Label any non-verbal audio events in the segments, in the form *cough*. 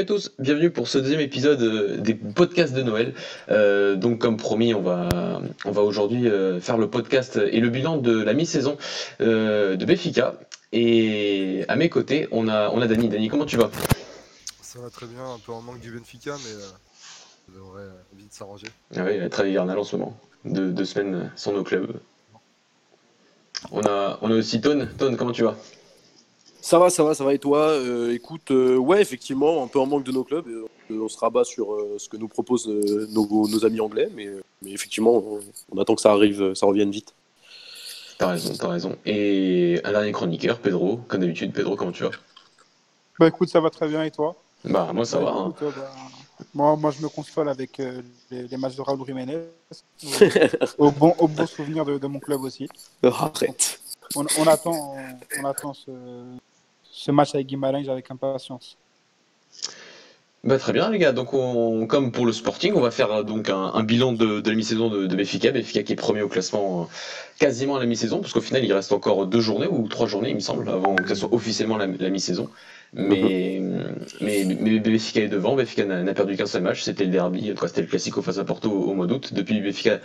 Salut à tous, bienvenue pour ce deuxième épisode euh, des podcasts de Noël. Euh, donc comme promis, on va, on va aujourd'hui euh, faire le podcast et le bilan de la mi-saison de Béfica. Et à mes côtés, on a, on a Dani. Dani, comment tu vas? Ça va très bien, un peu en manque du Benfica, mais ça devrait vite s'arranger. Ah oui, la trêve hivernale en ce moment. Deux, deux semaines sans nos clubs. On a, on a aussi Tone. Tone, comment tu vas? Ça va, ça va, ça va. Et toi Euh, Écoute, euh, ouais, effectivement, un peu en manque de nos clubs. Euh, on se rabat sur euh, ce que nous proposent euh, nos, nos amis anglais, mais, mais effectivement, on, on attend que ça arrive, ça revienne vite. T'as raison, t'as raison. Et un dernier chroniqueur, Pedro. Comme d'habitude, Pedro, comment tu vas? Bah écoute, ça va très bien et toi? Bah moi ça Bah, va. hein. écoute, bah, moi, moi, je me console avec euh, les, les matchs de Raúl Jiménez, *laughs* au, bon, au bon souvenir de, de mon club aussi. Arrête. On, on attend, on, on attend ce, ce match avec Guimarães avec impatience. Bah, très bien les gars, donc on, comme pour le Sporting, on va faire euh, donc un, un bilan de, de la mi-saison de, de Benfica, Benfica qui est premier au classement euh, quasiment à la mi-saison, parce qu'au final il reste encore deux journées ou trois journées il me semble, avant que ça soit officiellement la, la mi-saison. Mais, mais, mais Benfica est devant, Benfica n'a perdu qu'un seul match, c'était le derby, c'était le Classico face à Porto au, au mois d'août. Depuis Benfica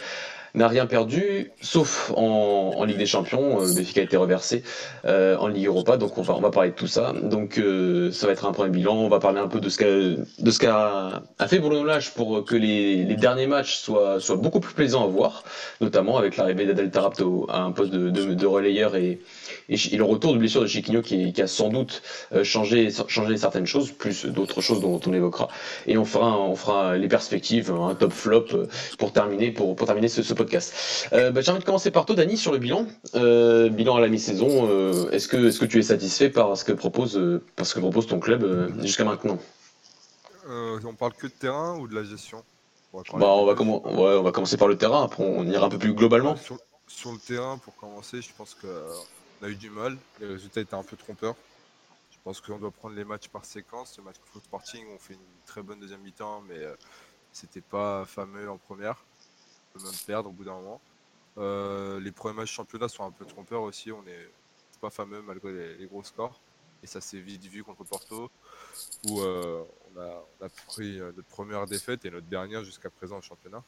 n'a rien perdu, sauf en, Ligue des Champions, euh, Benfica a été reversé euh, en Ligue Europa, donc on va, on va parler de tout ça. Donc euh, ça va être un premier bilan, on va parler un peu de ce qu'a a fait Bruno Lage pour que les, les derniers matchs soient, soient beaucoup plus plaisants à voir, notamment avec l'arrivée d'Adel Tarabt au- à un poste de, de, relayeur et, et, le retour de blessure de Chiquinho qui, qui a sans doute euh, changé, changé certaines choses, plus d'autres choses dont on évoquera. Et on fera, on fera les perspectives, un top flop pour terminer, pour, pour terminer ce, ce. Euh, bah, J'ai envie de commencer par toi, Dani, sur le bilan. Euh, bilan à la mi-saison. euh, est-ce que, est-ce que tu es satisfait par ce que propose, par ce que propose ton club jusqu'à maintenant? On parle que de terrain ou de la gestion? On va Bah, on va, commen- ouais, on va commencer par le terrain, après on ira un peu plus globalement. Sur, sur le terrain, pour commencer, je pense qu'on a eu du mal. Les résultats étaient un peu trompeurs. Je pense qu'on doit prendre les matchs par séquence. Le match contre Sporting, on fait une très bonne deuxième mi-temps, mais c'était pas fameux en première. Même perdre au bout d'un moment. Euh, les premiers matchs championnat sont un peu trompeurs aussi. On est c'est pas fameux malgré les, gros scores. Et ça s'est vite vu contre Porto, où euh, on, a, pris euh, notre première défaite et notre dernière jusqu'à présent au championnat.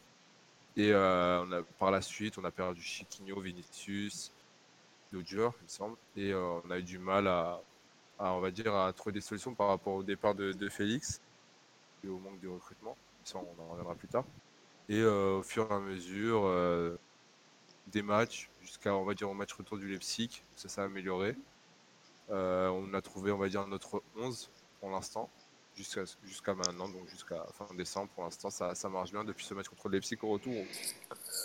Et par la suite, on a perdu Chiquinho, Vinicius, Dodger, il me semble. Et on a eu du mal à, à, on va dire, à trouver des solutions par rapport au départ de, de Félix et au manque de recrutement. Ça, on en reviendra plus tard. Et euh, au fur et à mesure euh, des matchs, jusqu'à, on va dire, au match retour du Leipzig, ça s'est amélioré. Euh, on a trouvé, on va dire, notre 11 pour l'instant, jusqu'à maintenant, donc jusqu'à fin décembre. Pour l'instant, ça, ça marche bien. Depuis ce match contre le Leipzig au retour,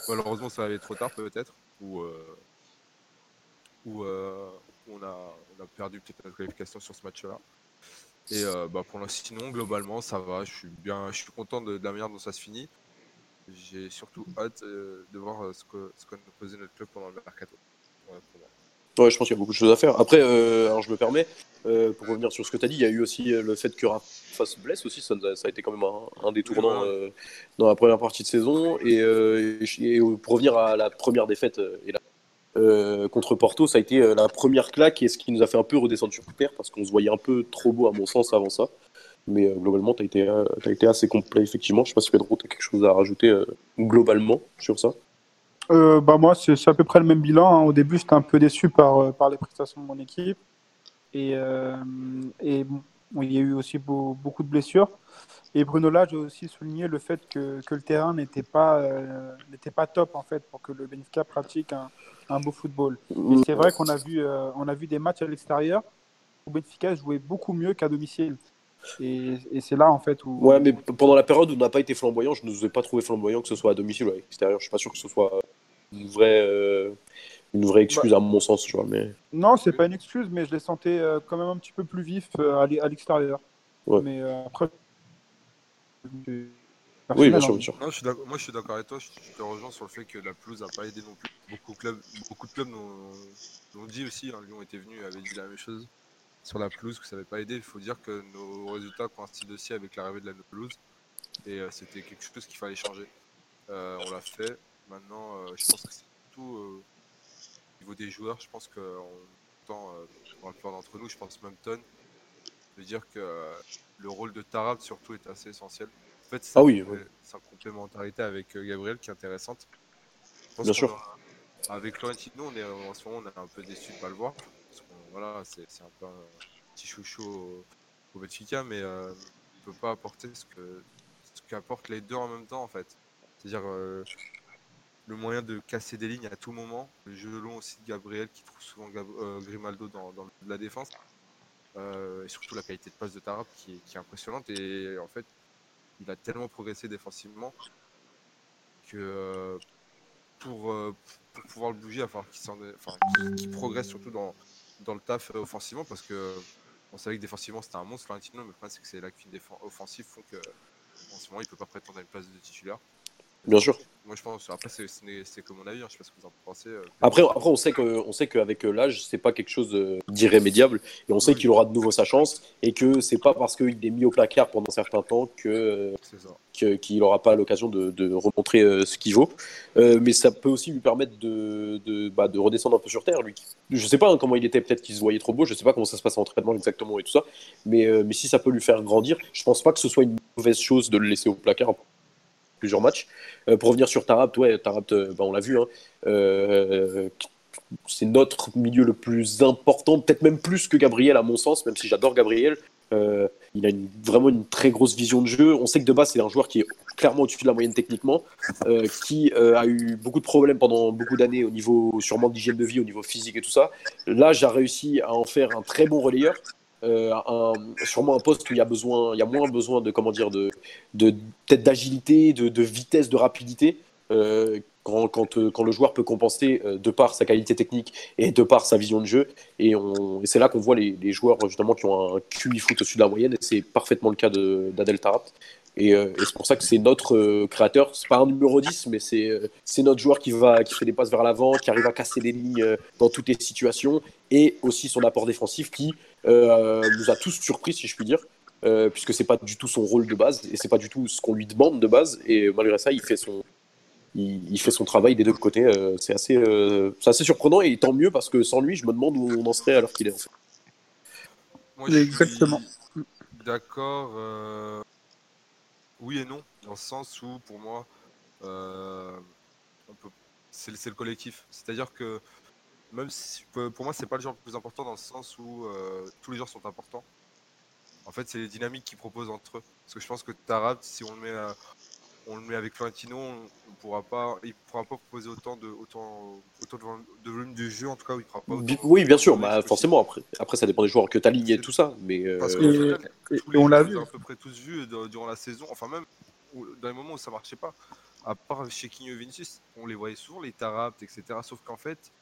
malheureusement, ça allait trop tard peut-être, ou euh, on, a, on a perdu peut-être notre qualification sur ce match-là. Et bah, pour l'instant, sinon, globalement, ça va. Je suis bien, je suis content de la manière dont ça se finit. J'ai surtout hâte euh, de voir euh, ce que ce qu'on a posé notre club pendant le mercato. Ouais, je pense qu'il y a beaucoup de choses à faire. Après, euh, alors je me permets, euh, pour revenir sur ce que tu as dit, il y a eu aussi le fait que Rafa se blesse aussi, ça, nous a ça a été quand même un, un des tournants euh, dans la première partie de saison. Et, et- et pour revenir à la première défaite et la- contre Porto, ça a été la première claque et ce qui nous a fait un peu redescendre sur terre parce qu'on se voyait un peu trop beau à mon sens avant ça. Mais euh, globalement, tu as, été, euh, été assez complet, effectivement. Je sais pas si Pedro, tu as quelque chose à rajouter euh, globalement sur ça? Bah moi, c'est à peu près le même bilan. hein. Au début, j'étais un peu déçu par, par les prestations de mon équipe. Et, et bon, il y a eu aussi beau- beaucoup de blessures. Et Bruno Lage a aussi souligné le fait que, que le terrain n'était pas, euh, n'était pas top en fait, pour que le Benfica pratique un, un beau football. Et c'est vrai qu'on a, vu, euh, on a vu des matchs à l'extérieur où Benfica jouait beaucoup mieux qu'à domicile. Et, et c'est là en fait où. Ouais, mais pendant la période où on n'a pas été flamboyant, je ne nous ai pas trouvé flamboyant que ce soit à domicile ou à l'extérieur. Je suis pas sûr que ce soit une vraie, euh, une vraie excuse à mon sens, tu vois. Mais Non, c'est pas une excuse, mais je les sentais euh, quand même un petit peu plus vifs euh, à l'e- à l'extérieur. Ouais. Mais euh, après. c'est oui, bien sûr, hein. bien sûr. Non, je suis d'accord- moi, je suis d'accord avec toi. Je, je te rejoins sur le fait que la pelouse n'a pas aidé non plus. Beaucoup de clubs, beaucoup de clubs l'ont l'ont dit aussi. hein, Lyon était venu, avait dit la même chose sur la pelouse que ça n'avait pas aidé. Il faut dire que nos résultats coïncident aussi avec l'arrivée de la pelouse et euh, c'était quelque chose qu'il fallait changer. Euh, on l'a fait. Maintenant, euh, je pense que c'est surtout euh, au niveau des joueurs. Je pense qu'on entend pour la plupart d'entre nous, je pense même Ton, de dire que le rôle de Tarab surtout est assez essentiel. En fait, ah oui, sa complémentarité avec Gabriel qui est intéressante. Bien sûr. avec Florentino, on est, en ce moment, on est un peu déçu de ne pas le voir. Voilà, c'est un peu un petit chouchou au, mais euh, ne peut pas apporter ce que ce qu'apportent les deux en même temps en fait. C'est-à-dire euh, le moyen de casser des lignes à tout moment, le jeu long aussi de Gabriel qui trouve souvent euh, Grimaldo dans, la défense, euh, et surtout la qualité de passe de Tarap qui, est impressionnante et en fait il a tellement progressé défensivement que pour, pouvoir le bouger, qu'il progresse surtout dans, dans le taf offensivement parce que on savait que défensivement c'était un monstre Florentino, mais le problème c'est que c'est la lacunes offensives font que il peut pas prétendre à une place de titulaire. Bien sûr. Moi, je pense. Après, c'est comme mon avis. Hein, je sais pas ce que vous en pensez. Euh, après, après, on sait que, on sait qu'avec euh, l'âge, c'est pas quelque chose d'irrémédiable, et on sait qu'il aura de nouveau sa chance, et que c'est pas parce qu'il est mis au placard pendant un certain temps que qu'il n'aura pas l'occasion de, de, remontrer euh, ce qu'il vaut. mais ça peut aussi lui permettre de, de, bah, de, redescendre un peu sur terre, lui. Je sais pas hein, comment il était, peut-être qu'il se voyait trop beau, je sais pas comment ça se passe en entraînement exactement et tout ça, mais, mais si ça peut lui faire grandir, je pense pas que ce soit une mauvaise chose de le laisser au placard plusieurs matchs. Euh, pour revenir sur Tarabt, ouais, euh, bah, on l'a vu, hein, euh, c'est notre milieu le plus important, peut-être même plus que Gabriel à mon sens, même si j'adore Gabriel. il a vraiment une très grosse vision de jeu. On sait que de base, c'est un joueur qui est clairement au-dessus de la moyenne techniquement, qui a eu beaucoup de problèmes pendant beaucoup d'années au niveau sûrement d'hygiène de vie, au niveau physique et tout ça. Là, j'ai réussi à en faire un très bon relayeur. Euh, un, sûrement un poste où il y a besoin, il y a moins besoin de comment dire de, peut-être d'agilité, de, vitesse, de rapidité. Euh, quand, euh, quand, le joueur peut compenser de par sa qualité technique et de par sa vision de jeu. Et, c'est là qu'on voit les, joueurs justement qui ont un QI foot au-dessus de la moyenne. Et c'est parfaitement le cas d'Adel Tarat. Et, et c'est pour ça que c'est notre créateur. C'est pas un numéro 10, mais c'est c'est notre joueur qui, va, qui fait des passes vers l'avant, qui arrive à casser des lignes dans toutes les situations. Et aussi son apport défensif qui, euh, nous a tous surpris, si je puis dire. Euh, puisque c'est pas du tout son rôle de base et c'est pas du tout ce qu'on lui demande de base et malgré ça il fait son il, fait son travail des deux côtés euh, c'est assez assez surprenant et tant mieux parce que sans lui je me demande où on en serait alors qu'il est en fait. Moi, Exactement. D'accord. Oui et non dans le sens où pour moi c'est le collectif c'est à dire que même si pour moi c'est pas le genre le plus important dans le sens où euh, tous les joueurs sont importants. En fait, c'est les dynamiques qu'ils proposent entre eux. Parce que je pense que Tarab, si on le met, euh, on le met avec Florentino, on, pourra pas, il pourra pas proposer autant de autant, autant de, volume de jeu en tout cas, il pourra pas. oui, bien sûr, bah, forcément après, après ça dépend des joueurs que tu alignes et tout ça, mais. Euh, Parce que on l'a vu à peu près tous vu durant la saison, enfin même dans les moments où ça marchait pas. À part chez King et Vinicius, on les voyait souvent les Tarab, etc. Sauf qu'en fait,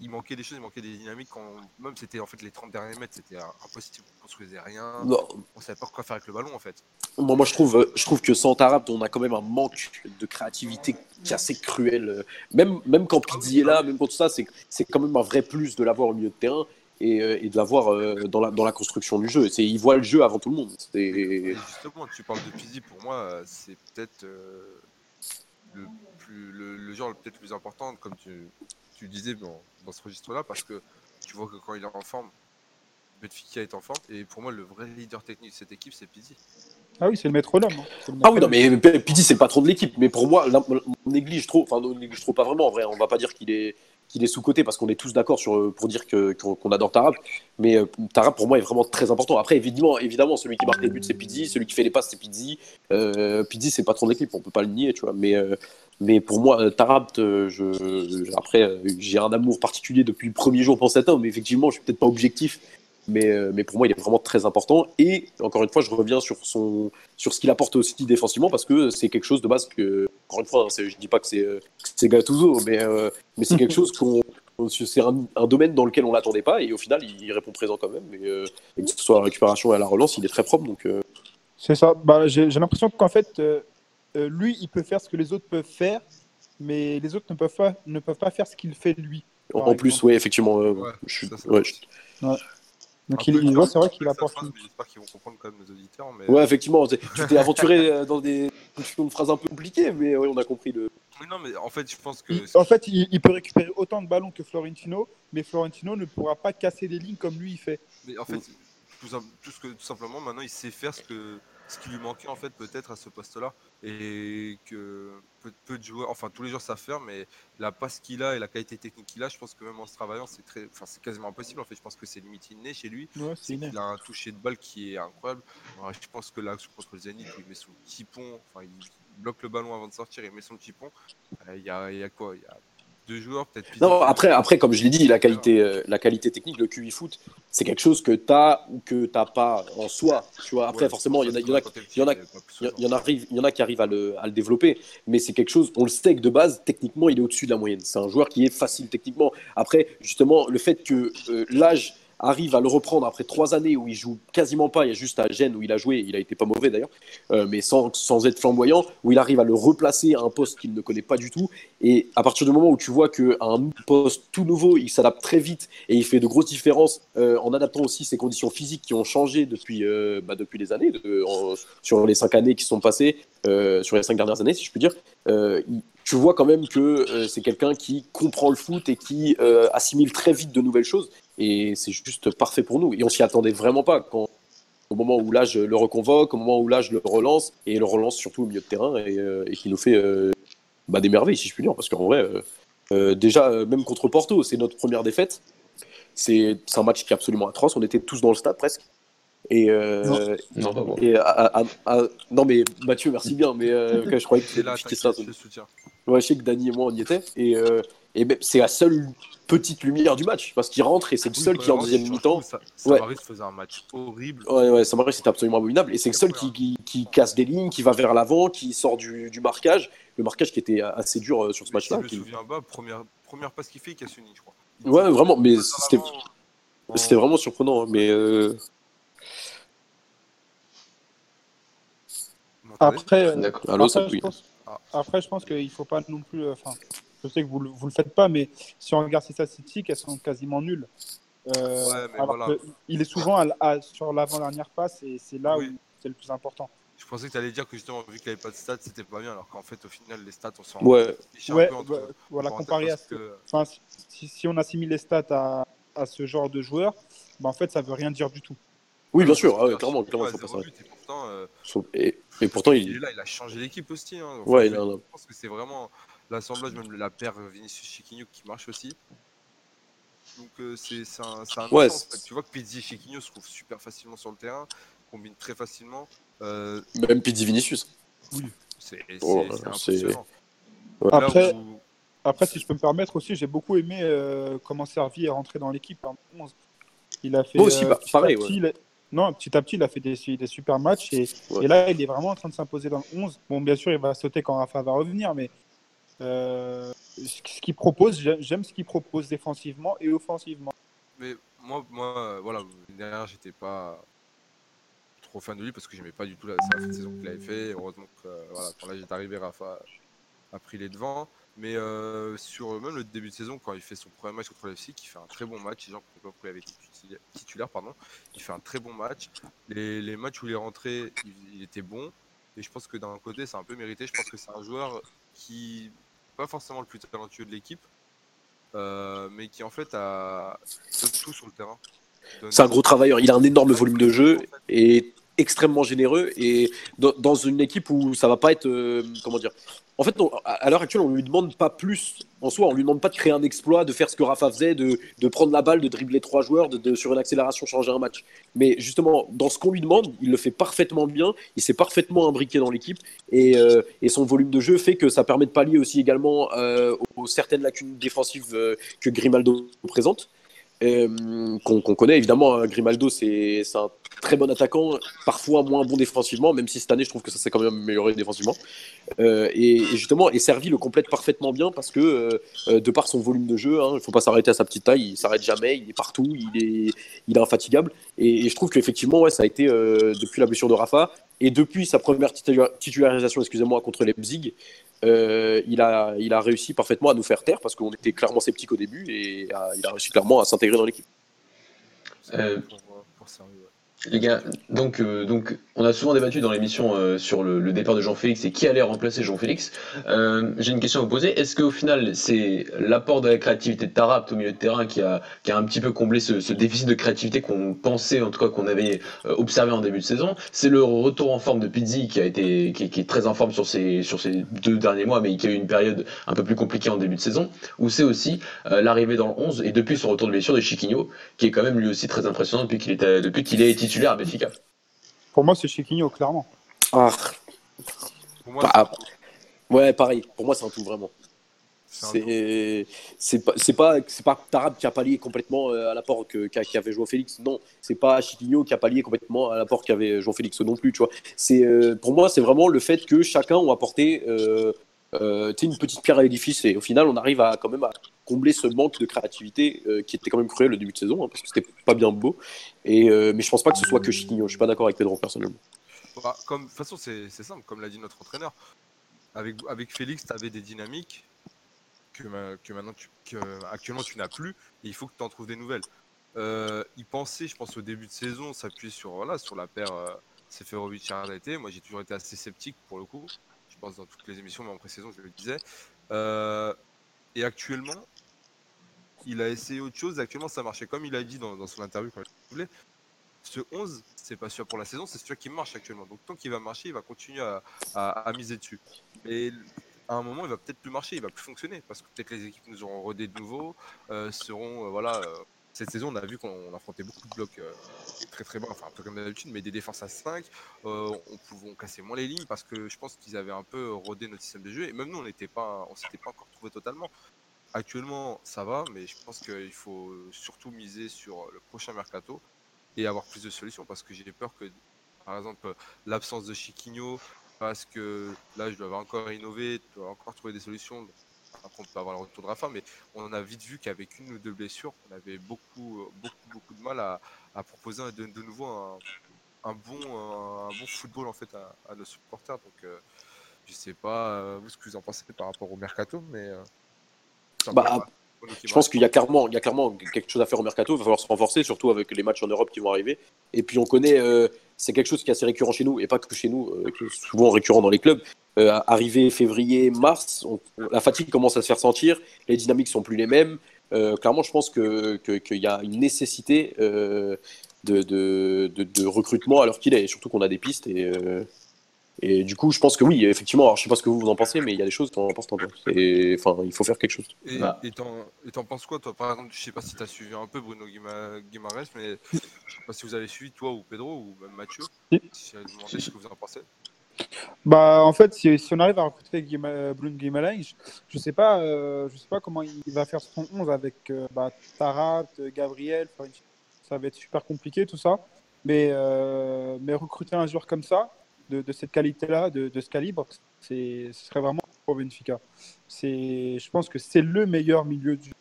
il manquait des choses, il manquait des dynamiques. Quand, même c'était en fait les 30 derniers mètres, c'était impossible, on construisait rien. Non. On savait pas quoi faire avec le ballon en fait. Moi, moi je trouve, je trouve que sans Tarab, on a quand même un manque de créativité qui est assez cruel. Même, même quand Pizzi est là, même pour tout ça, c'est, c'est quand même un vrai plus de l'avoir au milieu de terrain et, euh, et de l'avoir euh, dans, la, dans la construction du jeu. C'est, il voit le jeu avant tout le monde. justement, tu parles de Pizzi, pour moi, c'est peut-être euh, le, plus, le, le genre peut-être le plus important, comme tu, tu disais dans, dans ce registre-là, parce que tu vois que quand il est en forme, Benfica est en forme, et pour moi, le vrai leader technique de cette équipe, c'est Pizzi. Ah oui, c'est le maître d'homme. Hein. Ah oui, non, mais Pizzi, c'est le patron de l'équipe, mais pour moi, on néglige trop, enfin, on néglige trop pas vraiment, en vrai, on va pas dire qu'il est qu'il est sous-côté parce qu'on est tous d'accord sur, pour dire que, qu'on adore Tarab. Mais euh, pour moi, est vraiment très important. Après, évidemment, évidemment celui qui marque les buts, c'est Pizzi. Celui qui fait les passes, c'est Pizzi. Euh, Pizzi, c'est patron de l'équipe, on peut pas le nier, tu vois. Mais, euh, mais pour moi, euh, euh, je, après, euh, j'ai un amour particulier depuis le premier jour pour cet homme. Effectivement, je suis peut-être pas objectif, mais, mais pour moi, il est vraiment très important. Et encore une fois, je reviens sur, son, sur ce qu'il apporte aussi défensivement parce que c'est quelque chose de base que, encore une fois, hein, je dis pas que c'est, c'est Gattuso, mais, mais c'est quelque *laughs* chose qu'on. C'est un, domaine dans lequel on l'attendait pas et au final, il répond présent quand même. Et, que ce soit à la récupération et à la relance, il est très propre. Donc, C'est ça. Bah, j'ai, l'impression qu'en fait euh, lui, il peut faire ce que les autres peuvent faire, mais les autres ne peuvent pas, ne peuvent pas faire ce qu'il fait lui. En plus, oui, effectivement. Euh, je suis... ouais, Donc il, il c'est vrai qu'il apporte. J'espère qu'ils vont comprendre quand même nos auditeurs. Mais... Ouais, effectivement. Tu t'es aventuré euh, dans des une phrase un peu compliquée, mais oui, on a compris le. Mais non, mais en fait, je pense que. en fait, il, peut récupérer autant de ballons que Florentino, mais Florentino ne pourra pas casser des lignes comme lui il fait. Mais en fait, tout, tout, ce que, tout simplement, maintenant, il sait faire ce, que, ce qui lui manquait, en fait, peut-être à ce poste-là. Et que peu, de joueurs, enfin, tous les joueurs savent faire, mais la passe qu'il a et la qualité technique qu'il a, je pense que même en se travaillant, c'est très, enfin, c'est quasiment impossible. En fait, je pense que c'est limite inné chez lui. il a un toucher de balle qui est incroyable. je pense que l'action contre le Zénith, il met son petit pont, enfin, il bloque le ballon avant de sortir, il met son petit pont. Euh, il y, a, y a quoi? Il y a joueurs, peut-être. Non, après, après, comme je l'ai dit, la qualité, euh, la qualité technique, le QI foot, c'est quelque chose que tu as ou que tu n'as pas en soi. Tu vois, après, forcément, il y en a qui arrivent à le, à le développer, mais c'est quelque chose, on le sait que de base, techniquement, il est au-dessus de la moyenne. C'est un joueur qui est facile techniquement. Après, justement, le fait que euh, l'âge arrive à le reprendre après trois années où il joue quasiment pas. Il y a juste à Gênes où il a joué, il a été pas mauvais d'ailleurs, euh, mais sans, sans, être flamboyant, où il arrive à le replacer à un poste qu'il ne connaît pas du tout. Et à partir du moment où tu vois qu'à un poste tout nouveau, il s'adapte très vite et il fait de grosses différences euh, en adaptant aussi ses conditions physiques qui ont changé depuis, euh, bah, depuis des années, sur les cinq années qui sont passées, sur les cinq dernières années, si je puis dire. tu vois quand même que c'est quelqu'un qui comprend le foot et qui assimile très vite de nouvelles choses. Et c'est juste parfait pour nous. Et on s'y attendait vraiment pas. Quand, au moment où là, je le reconvoque, au moment où là, je le relance, et le relance surtout au milieu de terrain, et, euh, qui nous fait euh, bah, des merveilles, si je puis dire. Parce qu'en vrai, euh, déjà, même contre Porto, c'est notre première défaite. C'est un match qui est absolument atroce. On était tous dans le stade presque. Et, non, non, et non, mais Mathieu, merci bien, mais *laughs* je croyais que c'était là. Ouais, je sais que Dany et moi on y était, et, et c'est la seule petite lumière du match parce qu'il rentre et c'est le seul qui en deuxième mi-temps. Samaris faisait un match horrible. Ouais, ouais, Samaris c'était absolument abominable et c'est le seul qui, qui, casse des lignes, qui va vers l'avant, qui sort du, du, marquage. Le marquage qui était assez dur euh, sur ce match-là. Je me qui... souviens pas, première, première passe qu'il fait, il casse une ligne, je crois. ouais, vraiment, mais c'était c'était vraiment surprenant. Hein, mais euh, après, euh, après, je pense, après, je pense qu'il faut pas non plus. Enfin, je sais que vous ne le faites pas, mais si on regarde ses statistiques, elles sont quasiment nulles. Euh, il est souvent sur l'avant-dernière passe et c'est là où c'est le plus important. Je pensais que tu allais dire que justement, vu qu'il n'avait pas de stats, c'était pas bien, alors qu'en fait, au final, les stats, on s'en ouais. ouais, voilà, comparé à ce que... enfin, si, si, on assimile les stats à, à ce genre de joueur, bah, en fait, ça veut rien dire du tout. Oui, bien sûr, ah clairement, clairement, faut pas ça. Et pourtant, euh, et, et pourtant il... il... est là, il a changé l'équipe aussi. Hein. ouais, je, je pense que c'est vraiment l'assemblage, même la paire Vinicius Chiquinho qui marche aussi. Donc euh, c'est un, un ouais, Tu vois que Pizzi et Chiquinho se trouvent super facilement sur le terrain, combinent très facilement. Euh... Même Pizzi Vinicius. Oui, c'est oh, impressionnant. Après, où... après, si je peux me permettre aussi, j'ai beaucoup aimé euh, comment Servi est rentré dans l'équipe en 11. Il a fait. Moi aussi, euh, bah, pareil. Petit, ouais. Non, petit à petit, il a fait des, des super matchs et, ouais. et, là, il est vraiment en train de s'imposer dans le 11. Bon, bien sûr, il va sauter quand Rafa va revenir, mais euh, ce qu'il propose, j'aime ce qu'il propose défensivement et offensivement. Mais moi, moi euh, voilà, derrière, j'étais pas trop fan de lui parce que j'aimais pas du tout la, saison qu'il avait fait. Heureusement que euh, voilà, quand là j'étais arrivé, Rafa a pris les devants. Mais sur même le début de saison, quand il fait son premier match contre l'FC, il fait un très bon match. Les gens ne pas pourquoi il avait titulaire, pardon. Il fait un très bon match. Les, matchs où il est rentré, il était bon. Et je pense que d'un côté, c'est un peu mérité. Je pense que c'est un joueur qui forcément le plus talentueux de l'équipe, euh, mais qui en fait a tout sur le terrain. C'est un gros travailleur. Il a un énorme volume de jeu et extrêmement généreux et dans, une équipe où ça va pas être euh, comment dire. En fait à l'heure actuelle on lui demande pas plus. En soi on lui demande pas de créer un exploit de faire ce que Rafa faisait de, de prendre la balle de dribbler trois joueurs de, sur une accélération changer un match. Mais justement dans ce qu'on lui demande il le fait parfaitement bien il s'est parfaitement imbriqué dans l'équipe et, euh, et, son volume de jeu fait que ça permet de pallier aussi également euh, aux certaines lacunes défensives que Grimaldo présente euh, qu'on connaît évidemment. Hein, Grimaldo, c'est un très bon attaquant, parfois moins bon défensivement, même si cette année, je trouve que ça s'est quand même amélioré défensivement. Euh, et, justement, et Servi le complète parfaitement bien parce que, euh, de par son volume de jeu, hein, il ne faut pas s'arrêter à sa petite taille, il s'arrête jamais, il est partout, il est, il est infatigable. Et, je trouve qu'effectivement, ouais, ça a été, depuis la blessure de Rafa, et depuis sa première titularisation, excusez-moi, contre les Leipzig, euh, il, a, il a réussi parfaitement à nous faire taire parce qu'on était clairement sceptiques au début et il a réussi clairement à s'intégrer dans l'équipe. Euh, Les gars, donc, euh, donc on a souvent débattu dans l'émission euh, sur le, départ de Jean-Félix et qui allait remplacer Jean-Félix. Euh, J'ai une question à vous poser. Est-ce qu'au final, c'est l'apport de la créativité de Tarapt au milieu de terrain qui a, qui a un petit peu comblé ce, déficit de créativité qu'on pensait, en tout cas qu'on avait observé en début de saison? C'est le retour en forme de Pizzi qui a été qui, est très en forme sur ces, sur ces deux derniers mois, mais qui a eu une période un peu plus compliquée en début de saison Ou c'est aussi l'arrivée dans le 11 et depuis son retour de blessure de Chiquinho, qui est quand même lui aussi très impressionnant depuis qu'il qu'il est titulaire à Benfica Pour moi, c'est Chiquinho, clairement. Ah, Pour moi, Bah, c'est- ouais, pareil. Pour moi, c'est un tout vraiment. c'est pas c'est pas c'est pas Tarab qui a pallié complètement euh, à l'apport que qu'a- qu'avait João Félix. Non, c'est pas Chiquinho qui a pallié complètement à l'apport qu'avait João Félix non plus. Tu vois. C'est euh, pour moi c'est vraiment le fait que chacun ont apporté euh, euh, une petite pierre à l'édifice et au final on arrive à quand même à combler ce manque de créativité euh, qui était quand même cruel le début de saison hein, parce que c'était pas bien beau. Et euh, mais je pense pas que ce soit que Chiquinho. Je suis pas d'accord avec Pedro personnellement. Bah, comme, de toute façon, c'est simple, comme l'a dit notre entraîneur. Avec, avec Félix, tu avais des dynamiques que, que maintenant que actuellement tu n'as plus et il faut que tu en trouves des nouvelles. Euh, il pensait, je pense, au début de saison, s'appuyer sur, voilà, sur la paire Seferovic été Moi, j'ai toujours été assez sceptique pour le coup. Dans toutes les émissions, mais en pré-saison, je le disais. Euh, et actuellement, il a essayé autre chose. Actuellement, ça marchait comme il a dit dans, son interview quand il voulait ce 11, c'est pas sûr pour la saison, c'est sûr qu'il marche actuellement. Donc tant qu'il va marcher, il va continuer à, miser dessus. Et à un moment, il va peut-être plus marcher, il va plus fonctionner parce que peut-être les équipes nous auront rodé de nouveau, euh, seront euh, voilà. Cette saison, on a vu qu'on affrontait beaucoup de blocs euh, très très bas, enfin un peu comme d'habitude, mais des défenses à 5. euh, on pouvait cassait moins les lignes parce que je pense qu'ils avaient un peu rodé notre système de jeu. Et même nous, on n'était pas, s'était pas encore trouvé totalement. Actuellement, ça va, mais je pense qu'il faut surtout miser sur le prochain mercato et avoir plus de solutions parce que j'ai peur que, par exemple, l'absence de Chiquinho, parce que là, je dois encore innover, je dois encore trouver des solutions. Après, on peut avoir le retour de Rafa, mais on a vite vu qu'avec une ou deux blessures, on avait beaucoup, euh, beaucoup, beaucoup de mal à, à proposer de, de nouveau un, un bon, un, un bon football en fait à, à nos supporters. Donc, euh, je sais pas euh, vous ce que vous en pensez par rapport au mercato, mais euh, Bah, Je pense qu'il y a clairement, il y a clairement quelque chose à faire au mercato. Il va falloir se renforcer, surtout avec les matchs en Europe qui vont arriver. Et puis on connaît, euh, c'est quelque chose qui est assez récurrent chez nous, et pas que chez nous, euh, souvent récurrent dans les clubs. Euh, arrivé février, mars, la fatigue commence à se faire sentir, les dynamiques sont plus les mêmes. Euh, clairement, je pense que que- qu'il y a une nécessité de, recrutement l'heure qu'il est, et surtout qu'on a des pistes. Et du coup, je pense que oui, effectivement. Alors, je sais pas ce que vous, vous en pensez, mais il y a des choses qui sont importantes. Et, enfin, il faut faire quelque chose. Et Bah. et t'en penses quoi, toi? Par exemple, je sais pas si tu as suivi un peu Bruno Guima- Guimaraes, mais je sais pas si vous avez suivi, toi ou Pedro ou même Mathieu. Si. Si je demandé ce que vous en pensez. Bah, en fait, si, si on arrive à recruter Guima- Bruno Guimaraes, je sais pas, euh, je sais pas comment il va faire son 11 avec euh, bah, Tarat, Gabriel. Ça va être super compliqué tout ça. Mais, euh, mais recruter un joueur comme ça, de, cette qualité-là, de, ce calibre, ce serait vraiment pour Benfica. Je pense que c'est le meilleur milieu du,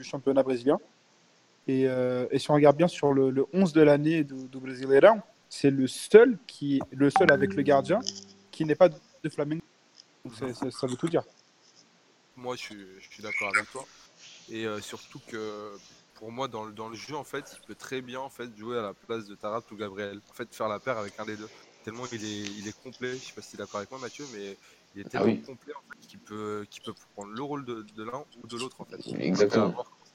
championnat brésilien. Et, euh, et si on regarde bien sur le, le 11 de l'année du, du c'est le seul qui, le seul avec le gardien qui n'est pas de Flamengo. Ça veut tout dire. Moi, je suis, d'accord avec toi. Et euh, surtout que pour moi, dans le, dans le jeu, en fait, il peut très bien en fait, jouer à la place de Tarat ou Gabriel. En fait, faire la paire avec un des deux. Tellement il est, il est complet. Je sais pas si tu es d'accord avec moi, Mathieu, mais il est Ah tellement oui. complet en fait, qu'il peut, qu'il peut prendre le rôle de, de l'un ou de l'autre. En fait. Exactement.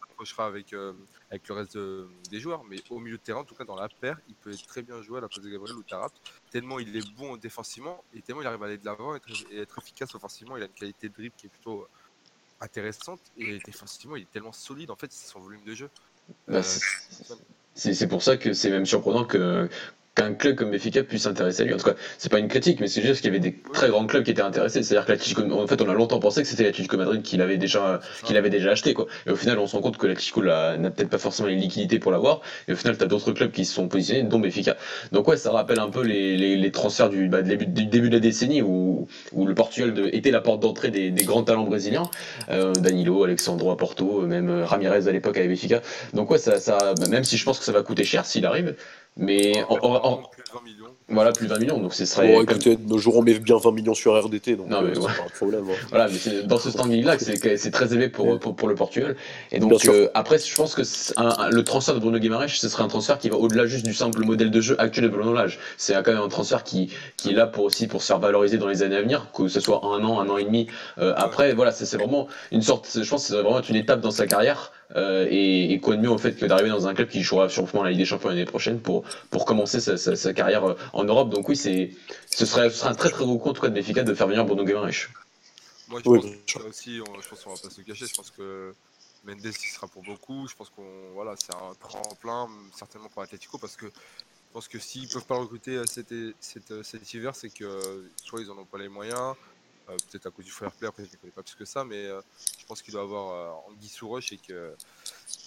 S'approchera avec, euh, avec le reste de- des joueurs. Mais au milieu de terrain, en tout cas dans la paire, il peut très bien jouer à la place de Gabriel ou Tarat. Tellement il est bon défensivement et tellement il arrive à aller de l'avant et, être- et être efficace offensivement. Il a une qualité de dribble qui est plutôt euh, intéressante et défensivement il est tellement solide en fait c'est son volume de jeu. Bah, Euh, c'est pour ça que c'est même surprenant que qu'un club comme Benfica puisse s'intéresser à lui. En tout cas, c'est pas une critique, mais c'est juste qu'il y avait des très grands clubs qui étaient intéressés. C'est-à-dire que l'Atlético, en fait, on a longtemps pensé que c'était l'Atlético Madrid qui l'avait déjà, c'est ça. qu'il avait déjà acheté, quoi. Et au final, on se rend compte que l'Atlético l'a- n'a peut-être pas forcément les liquidités pour l'avoir. Et au final, t'as d'autres clubs qui se sont positionnés, dont Benfica. Donc ouais, ça rappelle un peu les, les, les transferts du, bah, début, du début de la décennie où, où le Portugal de- était la porte d'entrée des, des grands talents brésiliens. Euh, Danilo, Alexandro à Porto, même euh, Ramirez à l'époque avec Benfica. Donc ouais, ça, ça, bah, même si je pense que ça va coûter cher s'il arrive, Mais en- en- en- plus de 20 millions. Voilà, plus de 20 millions, donc ce serait. Bon, écoutez, nos jours on met bien 20 millions sur RDT, donc Non, mais euh, c'est ouais. pas un problème. hein. Voilà, mais c'est dans ce standing-là que c'est c'est très élevé pour, pour, pour le Portugal. Et donc, euh, après, je pense que c'est un- un- le transfert de Bruno Guimaraes, ce serait un transfert qui va au-delà juste du simple modèle de jeu actuel de Bruno Lage. C'est quand même un transfert qui, qui est là pour aussi pour se faire valoriser dans les années à venir, que ce soit un an, un an et demi. Euh, après, voilà, c'est c'est vraiment une sorte, je pense que ça va vraiment être une étape dans sa carrière. Euh, et, et quoi de mieux au fait que d'arriver dans un club qui jouera sûrement la Ligue des Champions l'année prochaine pour, pour commencer sa, sa- sa carrière euh, en Europe. Donc oui, c'est ce serait, ce serait un très très gros coup en tout cas de Benfica de faire venir Bruno Guimaraes. Moi, je Oui, pense bien que ça aussi, on, je pense qu'on va pas se le cacher. Je pense que Mendes, il sera pour beaucoup. Je pense qu'on, voilà, c'est un tremplin, certainement pour Atletico, parce que je pense que s'ils peuvent pas recruter euh, cet, cet, euh, cet hiver, c'est que euh, soit ils en ont pas les moyens, euh, peut-être à cause du fair play, après je ne connais pas plus que ça, mais euh, je pense qu'il doit avoir euh, Anguille sous roche et que,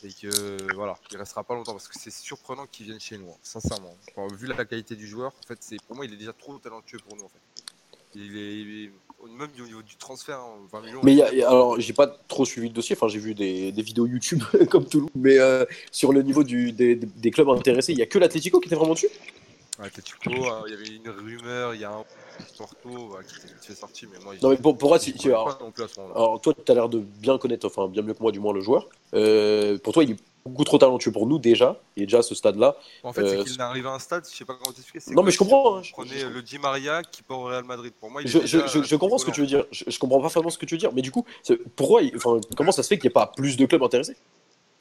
et que voilà, il restera pas longtemps parce que c'est surprenant qu'il vienne chez nous, hein, sincèrement. Enfin, vu la qualité du joueur, en fait, c'est pour moi, il est déjà trop talentueux pour nous. En fait. Il est, il est- même au niveau du transfert, hein, 20 millions. Mais il y a- il y a- alors, j'ai pas trop suivi le dossier, enfin, j'ai vu des, des vidéos YouTube *laughs* comme tout le monde, mais euh, sur le niveau du, des, des clubs intéressés, il y a que l'Atletico qui était vraiment dessus? Ouais, euh, il y avait une rumeur, il y a un Porto euh, qui fait sorti, mais moi, Non, mais pour, pour moi, si- croyais alors, pas non plus à ce moment-là. alors, toi, tu as l'air de bien connaître, enfin, bien mieux que moi, du moins, le joueur. Euh, pour toi, il est beaucoup trop talentueux pour nous, déjà, il est déjà à ce stade-là. En fait, euh, c'est qu'il est arrivé à un stade, je sais pas comment t'expliquer. Non, mais je comprends, on hein, je- Prenait je- le Di Maria qui part au Real Madrid. Pour moi, il Je, est je, déjà je, je comprends ce que tu veux dire. Je, je comprends pas vraiment ce que tu veux dire. Mais du coup, pourquoi, enfin, comment ça se fait qu'il n'y ait pas plus de clubs intéressés?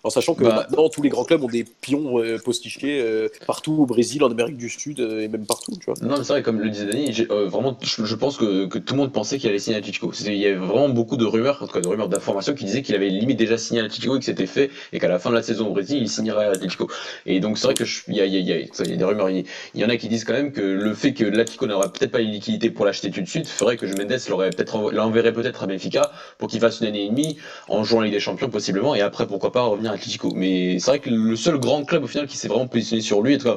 En sachant que Bah- maintenant, tous les grands clubs ont des pions euh, postichés euh, partout au Brésil, en Amérique du Sud euh, et même partout, tu vois. Non, mais c'est vrai, comme le disait Dani, euh, vraiment, je, je pense que, que tout le monde pensait qu'il allait signer à. C'était- Il y avait vraiment beaucoup de rumeurs, en tout cas de rumeurs d'informations qui disaient qu'il avait limite déjà signé à Atletico et que c'était fait et qu'à la fin de la saison au Brésil, il signerait à Atletico. Et donc c'est vrai que il y y y a- y des rumeurs. Il, y en a qui disent quand même que le fait que l'Atletico n'aurait peut-être pas les liquidités pour l'acheter tout de suite ferait que Mendes l'aurait peut-être l'enverrait peut-être à Benfica pour qu'il fasse une année et demie en jouant la Ligue des Champions possiblement et après pourquoi pas revenir Mais c'est vrai que le seul grand club au final qui s'est vraiment positionné sur lui, en tout cas,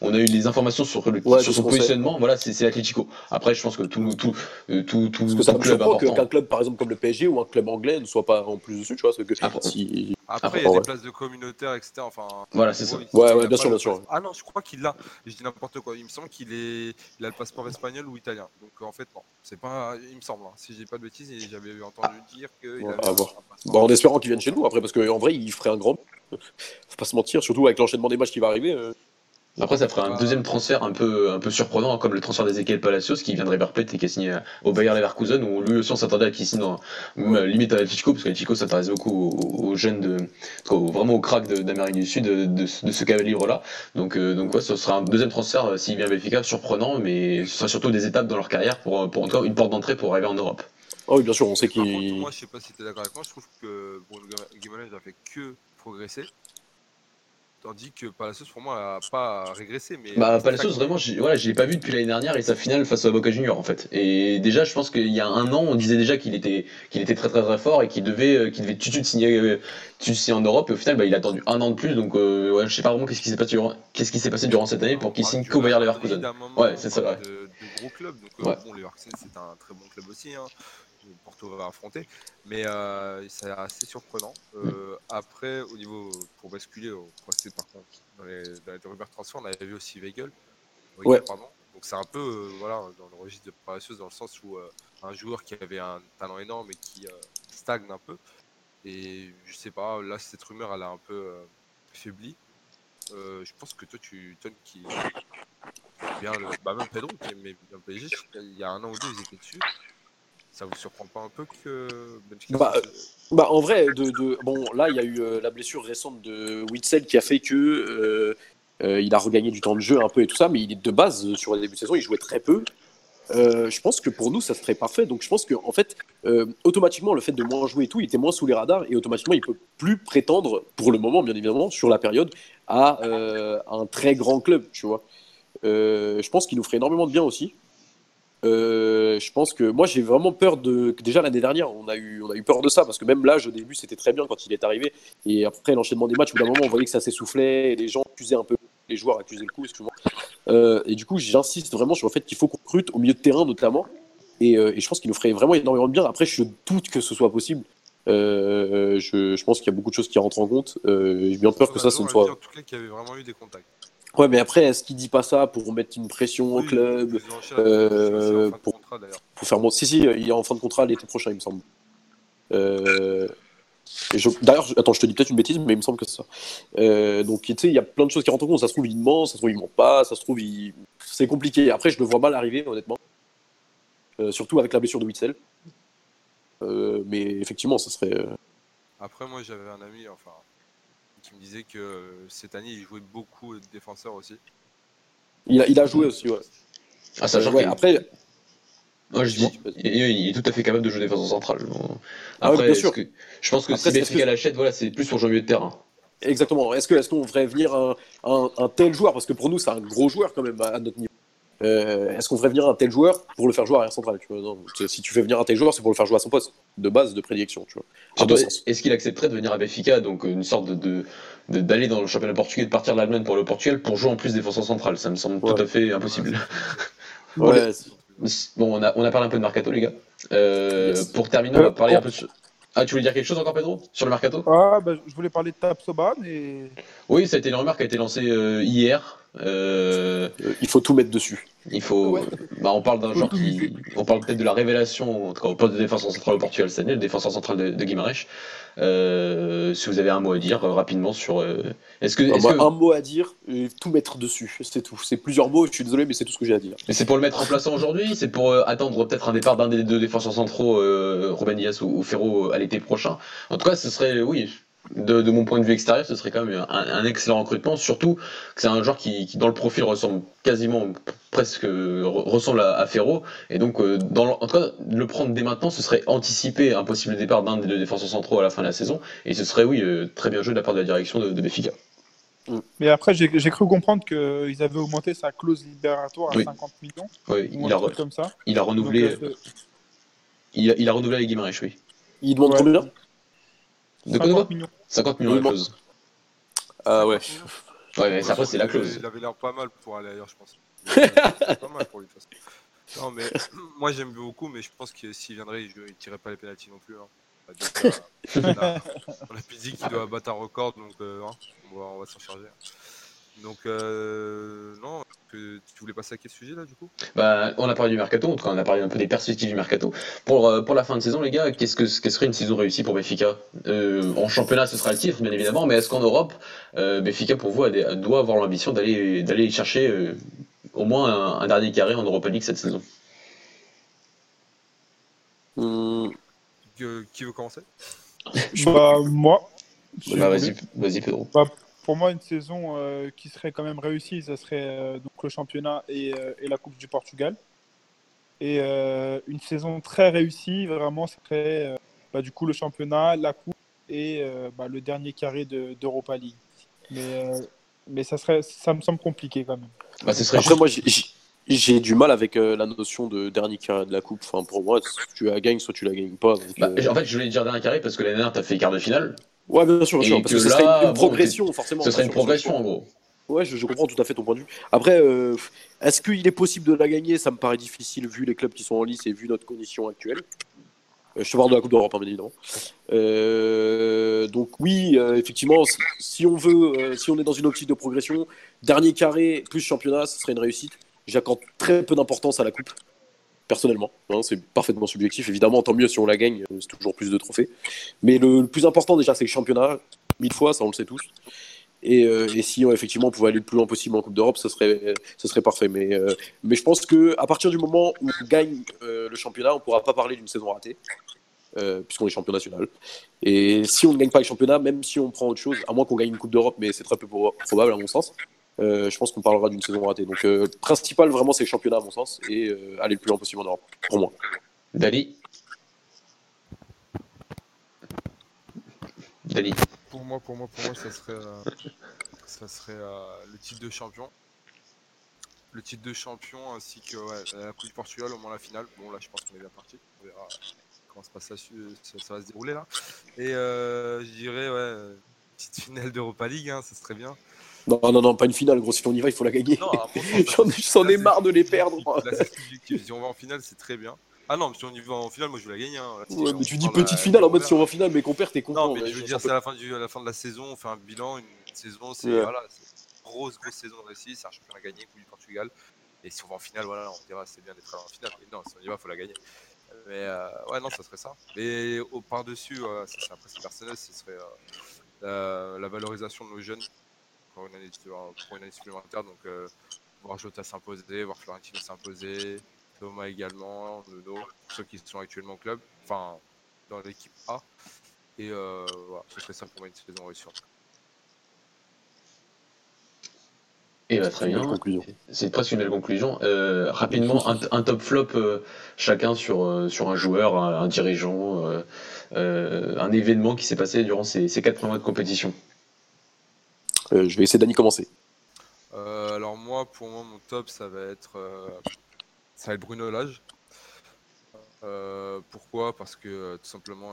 on a eu des informations sur, le, Ouais, sur c'est son sait. positionnement, voilà, c'est Atletico. Après, je pense que tout, tout, euh, tout, tout, Parce que ça tout me club que- important. qu'un club, par exemple, comme le PSG ou un club anglais ne soit pas en plus dessus, tu vois. Parce que Après- si... Après, il y Ah, a ouais. des places de communautaires, etc. Enfin, Voilà, c'est ça. il- Ouais, il bien sûr, bien sûr. Ah non, je crois qu'il l'a. Je dis n'importe quoi. Il me semble qu'il est... il a le passeport espagnol ou italien. Donc en fait, non. C'est pas. Il me semble. hein. Si je dis pas de bêtises, et j'avais entendu dire qu'il Ouais, avait. Bon, en espérant qu'il vienne chez nous après, parce qu'en vrai, il ferait un grand. Faut pas se mentir, surtout avec l'enchaînement des matchs qui va arriver. euh. Après, ça ferait un deuxième transfert un peu, un peu surprenant, comme le transfert d'Ezequiel Palacios, qui vient de et qui est signé au Bayer Leverkusen, où lui aussi on s'attendait à qu'il signe même, limite à Atletico, parce qu'Atletico s'intéresse beaucoup aux, aux jeunes, de, vraiment au crack de- d'Amérique du Sud, de, ce calibre-là. Donc, euh, donc ouais, ce sera un deuxième transfert, euh, s'il vient à Benfica, surprenant, mais ce sera surtout des étapes dans leur carrière pour, pour en tout cas une porte d'entrée pour arriver en Europe. Ah oui, bien sûr, on sait Par contre, qu'il. moi, je sais pas si tu es d'accord avec moi, je trouve que Bruno Guimaraes n'a fait que progresser. Tandis que Palacios, pour moi, n'a pas régressé. Mais Bah, Palacios, vraiment, j'ai- voilà, je l'ai pas vu depuis l'année dernière et sa finale face à Boca Junior en fait. Et déjà, je pense qu'il y a un an, on disait déjà qu'il était, qu'il était très très très fort et qu'il devait, euh, qu'il devait tout de suite signer, euh, signer en Europe. Et au final, bah, il a attendu un an de plus. Donc, euh, ouais, je sais pas vraiment qu'est-ce qui s'est passé durant, qu'est-ce qui s'est passé durant cette année pour qu'il On signe qu'au Bayer Leverkusen. Ouais, c'est ça, ouais. De, de gros clubs. Donc, euh, Ouais. bon, Leverkusen, c'est un très bon club aussi. Hein. Porto va affronter. Mais euh, c'est assez surprenant. Euh, Après, au niveau, pour basculer, pour rester par contre dans les, dans les rumeurs transfert, on avait vu aussi Weigel. Weigel, Ouais. pardon. Donc c'est un peu euh, voilà, dans le registre de Palacios, dans le sens où un joueur qui avait un talent énorme et qui stagne un peu. Et je sais pas, là, cette rumeur, elle a un peu faibli. Je pense que toi, tu Ton qui bien le, bah même Pedro qui aimait bien PSG, qu'il y a un an ou deux, ils étaient dessus. Ça vous surprend pas un peu que Bah, soit- Bah, en vrai, de, de- bon, là, il y a eu euh, la blessure récente de Witzel qui a fait que euh, euh, il a regagné du temps de jeu un peu et tout ça, mais il est de base euh, sur le début de saison, il jouait très peu. Euh, je pense que pour nous, ça serait parfait. Donc, je pense que en fait, euh, automatiquement, le fait de moins jouer et tout, il était moins sous les radars et automatiquement, il peut plus prétendre, pour le moment, bien évidemment, sur la période, à euh, un très grand club, tu vois. Euh, je pense qu'il nous ferait énormément de bien aussi. Euh, je pense que moi j'ai vraiment peur de déjà l'année dernière on a eu on a eu peur de ça parce que même l'âge au début c'était très bien quand il est arrivé. Et après l'enchaînement des matchs au bout d'un moment on voyait que ça s'essoufflait et les gens accusaient un peu les joueurs accusaient le coup excuse-moi. Euh, et du coup j'insiste vraiment sur le fait qu'il faut qu'on recrute au milieu de terrain notamment. Et, euh, et je pense qu'il nous ferait vraiment énormément de bien. Après je doute que ce soit possible. Je, je pense qu'il y a beaucoup de choses qui rentrent en compte. J'ai bien peur que ça ce ne soit En tout cas, qu'il y avait vraiment eu des contacts. Ouais, mais après, est-ce qu'il dit pas ça pour mettre une pression au club euh, pour- contrat, d'ailleurs. pour faire bon. Si, si, il est en fin de contrat l'été prochain, il me semble. Euh, je- D'ailleurs, attends, je te dis peut-être une bêtise, mais il me semble que c'est ça. Euh, donc, tu sais, il y a plein de choses qui rentrent en compte. Ça se trouve, il ment, ça se trouve, il ment pas, ça se trouve, il... c'est compliqué. Après, je le vois mal arriver, honnêtement. Euh, surtout avec la blessure de Witzel. Mais effectivement, ça serait. Après, moi, j'avais un ami, enfin, qui me disait que euh, cette année, il jouait beaucoup de défenseurs aussi. Il, a, il a joué aussi, ouais. Ah, Euh, ouais, qu'il- après, Moi, je dis, il, il est tout à fait capable de jouer défenseur central. Ah oui, Après, bien est-ce sûr. que- je pense que Après, si c'est- Benfica l'achète, voilà, c'est plus pour jouer au milieu de terrain. Exactement. Est-ce que est-ce qu'on ferait venir un, un, un tel joueur? Parce que pour nous, c'est un gros joueur quand même à notre niveau. Euh, est-ce qu'on ferait venir un tel joueur pour le faire jouer arrière central tu vois? Non, Si tu fais venir un tel joueur, c'est pour le faire jouer à son poste de base, de prédilection. Tu vois. À Surtout, mon sens. Est-ce qu'il accepterait de venir à Benfica, donc une sorte de- de de- d'aller dans le championnat portugais, de partir de l'Allemagne pour le Portugal, pour jouer en plus défenseur central? Ça me semble Ouais. tout à fait impossible. Ouais, *laughs* Bon, on a, on a parlé un peu de mercato, les gars. Euh, Yes. Pour terminer, on va Euh, parler un oh. peu sur... Ah, tu voulais dire quelque chose encore, Pedro? Sur le mercato Ah, bah, je voulais parler de Tapsoba, mais Oui, ça a été une rumeur qui a été lancée euh, hier. Euh, euh, il faut tout mettre dessus. il faut. Ouais. Bah, on parle d'un joueur qui. On parle peut-être de la révélation, en tout cas, au poste de défenseur central au Portugal cette année, le défenseur central de, de Guimarães. Euh, si vous avez un mot à dire euh, rapidement sur. euh, Est-ce que. Un mot à dire, et tout mettre dessus. C'est tout. C'est plusieurs mots. Je suis désolé, mais c'est tout ce que j'ai à dire. Mais c'est pour le mettre remplaçant aujourd'hui C'est pour euh, attendre peut-être un départ d'un des deux défenseurs centraux, euh, Ruben Dias ou, ou Ferro, à l'été prochain En tout cas, ce serait, oui, de, de mon point de vue extérieur, ce serait quand même un, un excellent recrutement. Surtout que c'est un joueur qui, qui, dans le profil, ressemble quasiment, presque, re- ressemble à, à Ferro. Et donc, euh, dans le- en tout cas, le prendre dès maintenant, ce serait anticiper un possible départ d'un des deux défenseurs centraux à la fin de la saison. Et ce serait, oui, euh, très bien joué de la part de la direction de, de Benfica. Mais après, j'ai cru comprendre qu'ils avaient augmenté sa clause libératoire à Oui. 50 millions, Ouais, ou il, a, truc re- comme ça. il a renouvelé, Donc, euh, il, a, il a renouvelé avec Guimarães, oui. Il demande Ouais. combien? De quoi, de 50 quoi millions. 50 millions bon. clause. Ah ouais. Ouais, mais après, c'est la clause. Il avait l'air pas mal pour aller ailleurs, je pense. *laughs* Il avait l'air pas mal pour lui, de toute façon. Non, mais *clears throat* moi j'aime beaucoup, mais je pense que s'il viendrait, il ne tirerait pas les pénalties non plus. hein. Donc, euh, *laughs* on a, on a plus dit qu'il doit battre un record, donc euh, hein, on va, on va s'en charger. Donc, euh, non, que, tu voulais passer à quel sujet là du coup? Bah, on a parlé du mercato, en tout cas on a parlé un peu des perspectives du mercato. Pour, euh, pour la fin de saison, les gars, qu'est-ce que qu'est-ce que serait une saison réussie pour Benfica? Euh, En championnat, ce sera le titre, bien évidemment, mais est-ce qu'en Europe, euh, Benfica, pour vous, a des- doit avoir l'ambition d'aller d'aller chercher euh, au moins un, un dernier carré en Europa League cette saison? Hum, Que- Qui veut commencer? Bah, moi, Bah, Vas-y, Pedro. Pour moi, une saison euh, qui serait quand même réussie, ça serait euh, donc le championnat et, euh, et la Coupe du Portugal. Et euh, une saison très réussie, vraiment, ce serait euh, bah, du coup le championnat, la Coupe et euh, bah, le dernier carré de- d'Europa League. Mais, euh, mais ça, serait, ça me semble compliqué quand même. Bah, ce serait Après, juste- moi, j'ai- du mal avec euh, la notion de dernier carré de la coupe. Enfin, pour moi, soit tu la gagnes, soit tu la gagnes pas. donc, Bah, euh, en fait, je voulais dire dernier carré parce que l'année dernière, t'as fait quart de finale. Ouais, bien sûr, bien et sûr. Parce que ce là, serait une, bon, progression, forcément. Ce serait une progression, en gros. Ouais, je, je comprends tout à fait ton point de vue. Après, euh, est-ce qu'il est possible de la gagner? Ça me paraît difficile vu les clubs qui sont en lice et vu notre condition actuelle. Euh, je te parle de la Coupe d'Europe, hein, bien évidemment. Euh, donc oui, effectivement, si, si on veut, si on est dans une optique de progression, dernier carré plus championnat, ce serait une réussite. J'accorde très peu d'importance à la Coupe, personnellement. hein, c'est parfaitement subjectif. Évidemment, tant mieux si on la gagne, euh, c'est toujours plus de trophées. Mais le, plus important déjà, c'est le championnat. Mille fois, ça on le sait tous. Et, euh, si euh, effectivement on pouvait aller le plus loin possible en Coupe d'Europe, ce serait, parfait. Mais, je pense que à partir du moment où on gagne le championnat, on ne pourra pas parler d'une saison ratée, puisqu'on est champion national. Et si on ne gagne pas le championnat, même si on prend autre chose, à moins qu'on gagne une Coupe d'Europe, mais c'est très peu pro- probable à mon sens, je pense qu'on parlera d'une saison ratée. Donc euh, le principal vraiment c'est le championnat à mon sens et euh, aller le plus loin possible en Europe, pour moi. Dali Dali. Pour moi, pour moi, pour moi, ça serait, euh, ça serait euh, le titre de champion. Le titre de champion ainsi que ouais, la Coupe du Portugal, au moins la finale. Bon, là, je pense qu'on est bien parti. On verra comment se passe ça, su- ça, ça va se dérouler là. Et euh, je dirais, ouais, euh, petite finale d'Europa League, hein, ça serait bien. Non, non, non, pas une finale, gros. Si on y va, il faut la gagner. *laughs* J'en ai- marre de les perdre. Là, c'est subjectif. Si on va en finale, c'est très bien. Ah non, mais si on y va en finale, moi je veux la gagner. hein. Là, Ouais, on mais tu dis petite finale en mode si on va en finale, mais qu'on perd, t'es content. Non, mais ouais, je veux dire, c'est à la fin, du, à la fin de la saison, on fait un bilan, une saison, c'est Ouais. voilà, c'est grosse, grosse saison réussie, c'est un championnat gagné, Coupe du Portugal. Et si on va en finale, voilà, on dira c'est bien d'être en finale. Mais non, si on y va, il faut la gagner. Mais euh, ouais, non, ça serait ça. Et au par-dessus, euh, ça c'est après c'est personnel, ce serait euh, la, la valorisation de nos jeunes pour une année, supplémentaire. Donc, euh, voir Jota s'imposer, voir Florentino s'imposer, Thomas également, ceux qui sont actuellement au club, enfin dans l'équipe A. Et euh, voilà, ce serait ça pour moi une saison cas. Et bah, très bien. C'est presque une belle conclusion. Euh, rapidement, un, top flop chacun sur, sur un joueur, un, un dirigeant, un événement qui s'est passé durant ces, ces quatre premiers mois de compétition. Euh, je vais laisser Dany commencer. Euh, alors moi, pour moi, mon top, ça va être, euh, ça va être Bruno Lage. Pourquoi? Parce que tout simplement,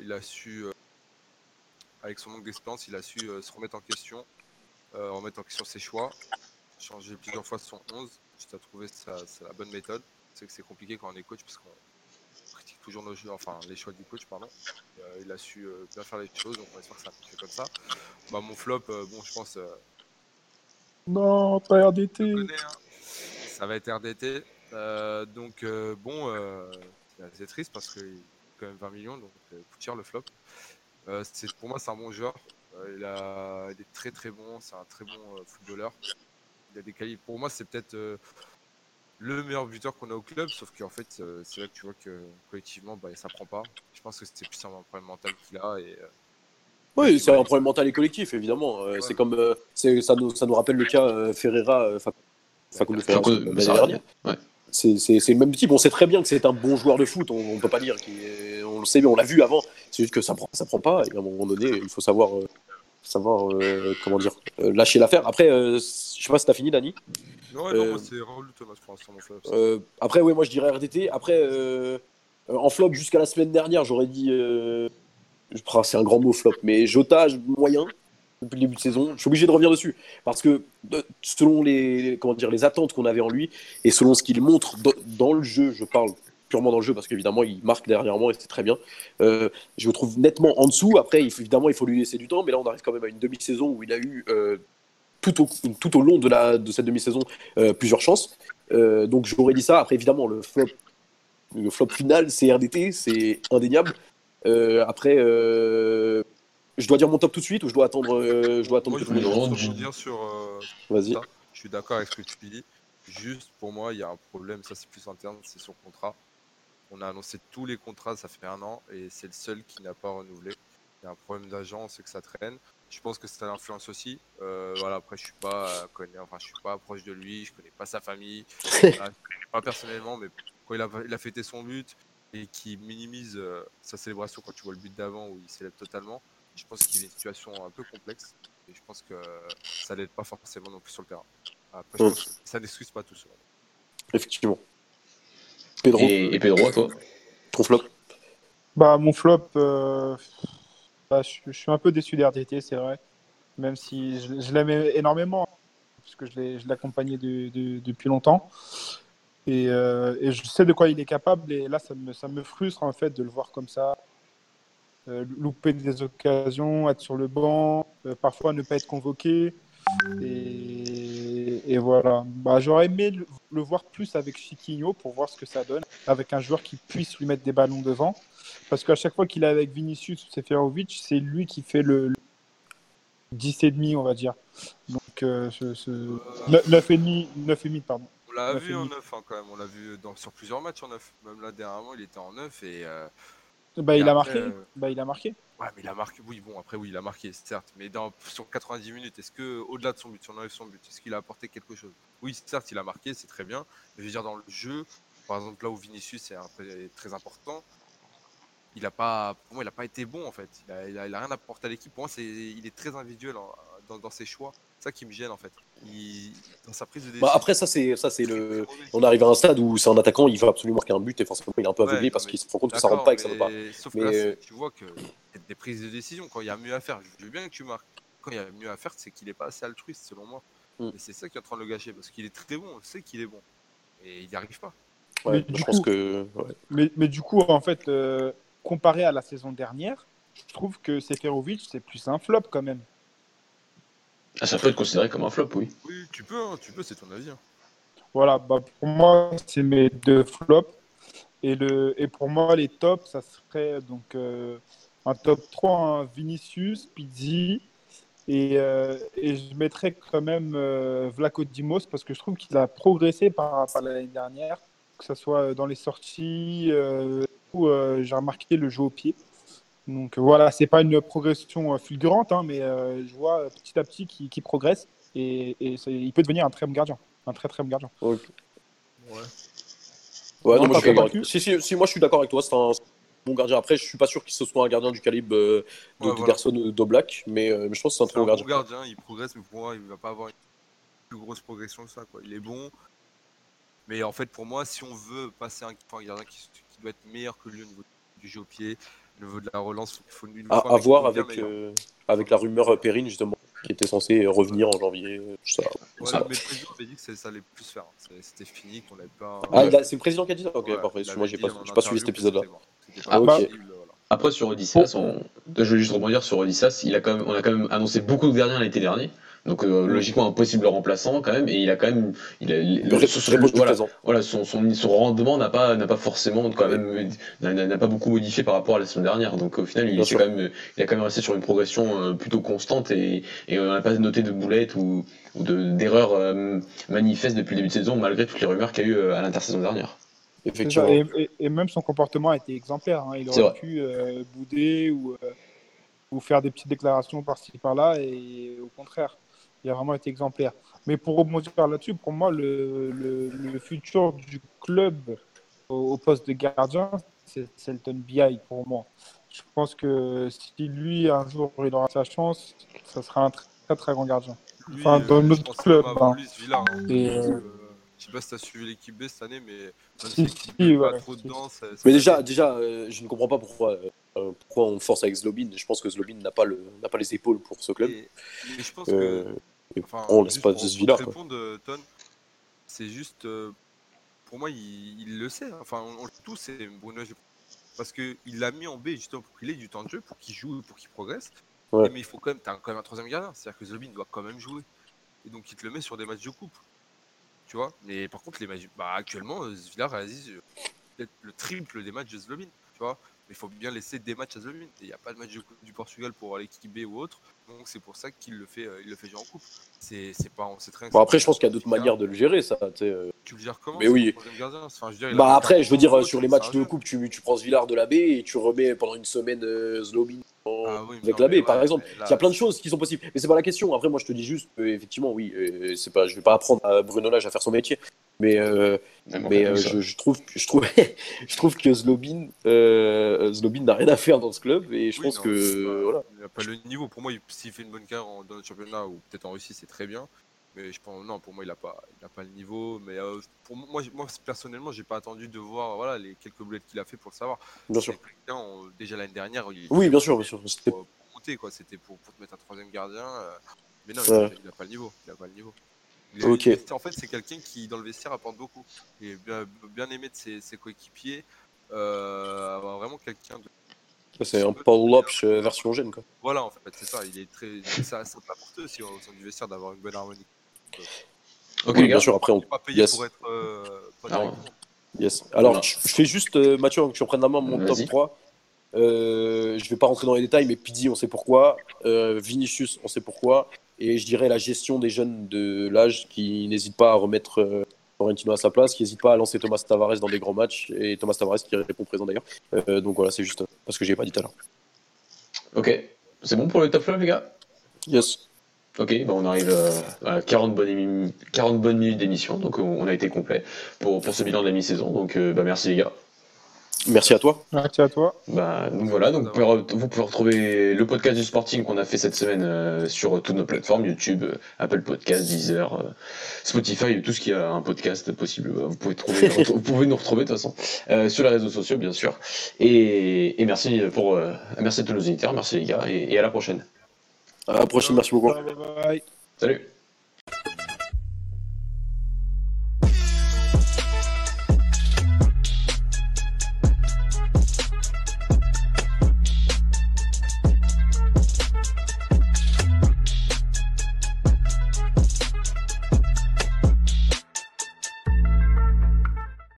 il a su, avec son manque d'expérience, il a su se remettre en question, remettre en question ses choix, changer plusieurs fois son 11. J'ai trouvé ça, c'est la bonne méthode. C'est que c'est compliqué quand on est coach parce qu'on toujours nos jeux, enfin les choix du coach, pardon. Euh, il a su euh, bien faire les choses, donc on espère que ça va comme ça. Bah, mon flop, euh, bon, je pense. Non, pas RDT. connais, hein. Ça va être RDT. Donc, bon, euh, c'est triste parce qu'il a quand même 20 millions, donc cher le flop. C'est- pour moi, c'est un bon joueur. Il, a, il est très très bon, c'est un très bon footballeur. Il a des qualités. Pour moi, c'est peut-être le meilleur buteur qu'on a au club, sauf qu'en fait, euh, c'est là que tu vois que collectivement, bah, ça prend pas. Je pense que c'était plus un problème mental qu'il a. Et, euh, Oui, c'est un problème mental et collectif, évidemment. Euh, C'est comme euh, c'est- ça, nous, ça nous rappelle le cas euh, Ferreira, euh, Fac- Facundo Ferreira, l'année dernière. ouais. C'est c'est- c'est le même type. On sait très bien que c'est un bon joueur de foot. On, on peut pas dire. qu'il on le sait, mais on l'a vu avant. C'est juste que ça prend, ça prend pas. Et à un moment donné, il faut savoir, euh, savoir euh, comment dire, euh, lâcher l'affaire. Après, euh, je sais pas si t'as fini, Dani. Non, ouais, non, moi, c'est Raoul Thomas pour l'instant, mon flop. Après, ouais, moi je dirais RDT. Après, en flop jusqu'à la semaine dernière, j'aurais dit. je- c'est un grand mot flop, mais Jota moyen depuis le début de saison. Je suis obligé de revenir dessus parce que selon les comment dire les attentes qu'on avait en lui et selon ce qu'il montre dans le jeu, je parle purement dans le jeu parce qu'évidemment il marque derrière moi et c'est très bien. Euh, je le trouve nettement en dessous. Après, il faut- évidemment, il faut lui laisser du temps, mais là on arrive quand même à une demi-saison où il a eu euh, tout au, tout au long de, la, de cette demi-saison euh, plusieurs chances. Donc j'aurais dit ça. Après, évidemment, le flop, le flop final, c'est RDT, c'est indéniable. Après, je dois dire mon top tout de suite ou je dois attendre, je dois attendre Moi, je que voulais rebondir sur. Vas-y. Je suis d'accord avec ce que tu dis. Juste pour moi, il y a un problème, ça c'est plus interne, c'est son contrat. On a annoncé tous les contrats, ça fait un an, et c'est le seul qui n'a pas renouvelé. Il y a un problème d'agent, on sait que ça traîne. Je pense que ça l'influence aussi. Euh, voilà, après, je suis pas euh, connais, enfin, je suis pas proche de lui, je connais pas sa famille, *laughs* Voilà, je connais pas personnellement, mais quand il a, il a fêté son but et qu'il minimise euh, sa célébration quand tu vois le but d'avant où il célèbre totalement, je pense qu'il est une situation un peu complexe et je pense que ça l'aide pas forcément non plus sur le terrain. Après, je Mm. pense que ça n'excuse pas tout ça. Effectivement. Pedro, Et, et Pedro, toi ton flop. Bah, mon flop, euh, bah, je, je suis un peu déçu d'RDT, c'est vrai. Même si je, je l'aimais énormément, puisque je l'ai je l'ai accompagné de- de- depuis longtemps. Et, euh, et je sais de quoi il est capable. Et là, ça me, ça me frustre en fait de le voir comme ça. Euh, louper des occasions, être sur le banc, euh, parfois ne pas être convoqué. Et, et voilà. Bah, J'aurais aimé le, le voir plus avec Chiquinho pour voir ce que ça donne, avec un joueur qui puisse lui mettre des ballons devant. Parce qu'à chaque fois qu'il est avec Vinicius ou Seferovic, c'est lui qui fait le, le 10,5, on va dire. Donc, euh, ce, ce... 9,5, 9,5, pardon. On l'a vu en demi. 9 quand même, on l'a vu dans, sur plusieurs matchs en 9. Même là dernièrement, il était en 9 et. euh, Bah, Et il a marqué. euh, Bah, il a marqué. Ouais, mais il a marqué. Oui, bon, après, oui, il a marqué, certes. Mais dans, sur 90 minutes, est-ce que, au-delà de son but, si on enlève son but, est-ce qu'il a apporté quelque chose? Oui, certes, il a marqué, c'est très bien. Mais je veux dire, dans le jeu, par exemple, là où Vinicius est, un peu- est très important, il a pas, pour moi, il n'a pas été bon, en fait. Il a, il a- il a rien apporté à l'équipe. Pour moi, c'est, il est très individuel en- dans, dans ses choix. C'est ça qui me gêne, en fait. Il, dans sa prise de décision. Bah, après, ça, c'est ça, c'est le. On arrive à un stade où c'est un attaquant, il va absolument marquer un but et forcément il est un peu aveuglé parce mais qu'il se rend compte que ça rentre pas et que ça ne va pas. mais Sauf que Mais, là, euh, c'est- tu vois que des prises de décision quand il y a mieux à faire. Je veux bien que tu marques. Quand il y a mieux à faire, c'est qu'il est pas assez altruiste, selon moi. Mm. Et c'est ça qui est en train de le gâcher parce qu'il est très bon, on sait qu'il est bon. Et il n'y arrive pas. Ouais, Mais je du pense coup- que. ouais. Mais, mais du coup, en fait, euh, comparé à la saison dernière, je trouve que Seferovic, c'est plus un flop quand même. Ah, ça peut être considéré comme un flop, oui. Oui, tu peux, hein, tu peux, c'est ton avis. hein. Voilà, bah, pour moi, c'est mes deux flops. Et, le, et pour moi, les tops, ça serait donc euh, un top 3, hein, Vinicius, Pizzi. Et, euh, et je mettrais quand même euh, Vlaco Dimos parce que je trouve qu'il a progressé par rapport à l'année dernière, que ce soit dans les sorties euh, ou euh, j'ai remarqué le jeu au pied. Donc euh, voilà, c'est pas une progression euh, fulgurante, hein, mais euh, je vois petit à petit qu'il qu'il progresse et, et il peut devenir un très bon gardien. Un très très bon gardien. Ouais. Ouais, non, Non, moi, je avec... si, si, si, moi je suis d'accord avec toi, c'est un bon gardien. Après, je suis pas sûr qu'il se soit un gardien du calibre euh, de Ouais, voilà. Ederson ou d'Oblak, mais, euh, mais je pense que c'est un C'est très un bon bon gardien. gardien, il progresse, mais pour moi, il va pas avoir une plus grosse progression que ça. Quoi. Il est bon, mais en fait, pour moi, si on veut passer un gardien qui, qui doit être meilleur que lui au niveau du jeu au pied, au niveau de la relance, il faut une À, fois voir avec, euh, avec la rumeur Perrine, justement, qui était censée revenir en janvier. euh, tout ça. Ouais, ça- mais le président avait dit que c'est- ça allait plus se faire. hein. C'était fini, qu'on n'avait pas. Ah, il a- c'est le président qui a dit ça Ok, Ouais, parfait. Moi, j'ai pas, pas suivi cet épisode-là. Ah, ok. Après, sur Odysseas, on... je voulais juste rebondir sur Odysseas, il a quand même... on a quand même annoncé beaucoup de gardiens l'été dernier. Donc, euh, logiquement, un possible remplaçant quand même. Et il a quand même. Il a... le- Le son- du voilà, voilà, son, son, son rendement n'a pas, n'a pas forcément quand même n'a- pas beaucoup modifié par rapport à la semaine dernière. Donc au final, il, sûr. quand même, il a quand même resté sur une progression euh, plutôt constante et, et on n'a pas noté de boulettes ou, ou de- d'erreurs euh, manifestes depuis le début de saison malgré toutes les rumeurs qu'il y a eu à l'intersaison dernière. Effectivement. Et, et- et même son comportement a été exemplaire. hein. Il aurait pu euh, bouder ou, euh, ou faire des petites déclarations par-ci par-là, et au contraire, il a vraiment été exemplaire. Mais pour rebondir là-dessus, pour moi, le, le- le futur du club au, au poste de gardien, c'est Selton BI pour moi. Je pense que si lui, un jour, il aura sa chance, ça sera un très très, grand gardien. Lui, Enfin, dans je notre club, hein. Villa, hein. Et, euh, Je sais pas si t'as suivi l'équipe B cette année, mais Si, si pas ouais, trop si. dedans, ça- ça- Mais déjà, déjà euh, je ne comprends pas pourquoi, euh, pourquoi on force avec Zlobin. Je pense que Zlobin n'a pas, le, n'a pas les épaules pour ce club. Et- mais je pense Euh, que et Enfin, on laisse juste pas pour, pour Villa. euh, Ton, c'est juste, euh, pour moi, il, il le sait. Enfin, on, le sait tous, c'est Bruno. Parce qu'il l'a mis en B justement pour qu'il ait du temps de jeu, pour qu'il joue, pour qu'il progresse. Ouais. Mais il faut quand même, t'as quand même un troisième gardien. C'est-à-dire que Zlobin doit quand même jouer. Et donc il te le met sur des matchs de coupe. Tu vois? Mais par contre, les matchs, bah, actuellement, Villa réalise euh, peut-être le triple des matchs de Zlobin. Tu vois mais il faut bien laisser des matchs à Zlobin. Et il n'y a pas de match du Portugal pour l'équipe B ou autre. Donc c'est pour ça qu'il le fait, euh, il le fait jouer en coupe. C'est c'est pas, on sait très Bon, après, je pense qu'il y a d'autres manières de le gérer, ça. tu sais, euh. Tu le gères comment Mais oui. le Enfin, je veux dire, Bah 24 après, je veux dire, gros, sur les matchs de coupe, tu, tu prends ce Villar de la B et tu remets pendant une semaine euh, Zlobin en- Ah oui, avec non, la par exemple. Il là, y a plein de choses qui sont possibles. Mais c'est pas la question. Après, moi, je te dis juste, que, effectivement, oui, euh, c'est pas, je vais pas apprendre à Bruno Lage à faire son métier. Mais, euh, mais euh, je, je trouve, je trouve, *laughs* je trouve que Zlobin, euh, Zlobin n'a rien à faire dans ce club et je oui, pense non, que pas- voilà. Il n'a pas le niveau. Pour moi, il- s'il fait une bonne carrière en- dans notre championnat ou peut-être en Russie, c'est très bien. Mais je pense, non, pour moi, il n'a pas, il a pas le niveau. Mais euh, pour moi, moi, personnellement, j'ai pas attendu de voir voilà, les quelques boulettes qu'il a fait pour le savoir. Bien sûr. On- déjà l'année dernière, il, Oui, bien sûr, bien sûr. C'était- pour, pour monter, quoi. C'était pour, pour te mettre un troisième gardien. mais non, Ouais. il n'a pas le niveau. Il a pas le niveau. Ok. en fait, c'est quelqu'un qui, dans le vestiaire, apporte beaucoup. Il est bien, bien aimé de ses, ses coéquipiers. Euh, vraiment quelqu'un de. C'est un Paul Lopes euh, version jeune, quoi. Voilà, en fait, c'est ça. Il est très. Ça, ça apporte aussi au sein du vestiaire d'avoir une bonne harmonie. Ok, Oui, bien sûr. Après, on, n'est pas payé Yes. pour être. euh, pas Ah. Yes. Alors, Voilà. je, je fais juste, euh, Mathieu, que tu reprennes la main, mon top Vas-y. 3. Euh, je vais pas rentrer dans les détails, mais Pidi, on sait pourquoi. Euh, Vinicius, on sait pourquoi. Et je dirais la gestion des jeunes de l'âge qui n'hésitent pas à remettre euh, Florentino à sa place, qui n'hésitent pas à lancer Thomas Tavares dans des grands matchs. Et Thomas Tavares qui répond présent d'ailleurs. Euh, donc voilà, c'est juste parce que j'ai pas dit tout à l'heure. Ok, c'est bon pour le top flop, les gars? Yes. Ok, bah on arrive à 40 bonnes, émi- 40 bonnes minutes d'émission, donc on a été complet pour, pour ce bilan de la mi-saison. Donc bah, merci les gars. Merci à toi. Merci à toi. Bah, donc voilà, donc vous pouvez, re- vous pouvez retrouver le podcast du Sporting qu'on a fait cette semaine euh, sur toutes nos plateformes YouTube, euh, Apple Podcast, Deezer, euh, Spotify, tout ce qui a un podcast possible. euh, Vous pouvez, trouver, *laughs* vous pouvez nous retrouver de toute façon euh, sur les réseaux sociaux, bien sûr. Et, et merci pour euh, merci à tous nos auditeurs, merci les gars, et, et à la prochaine. À la prochaine. Merci beaucoup. Bye bye. Salut.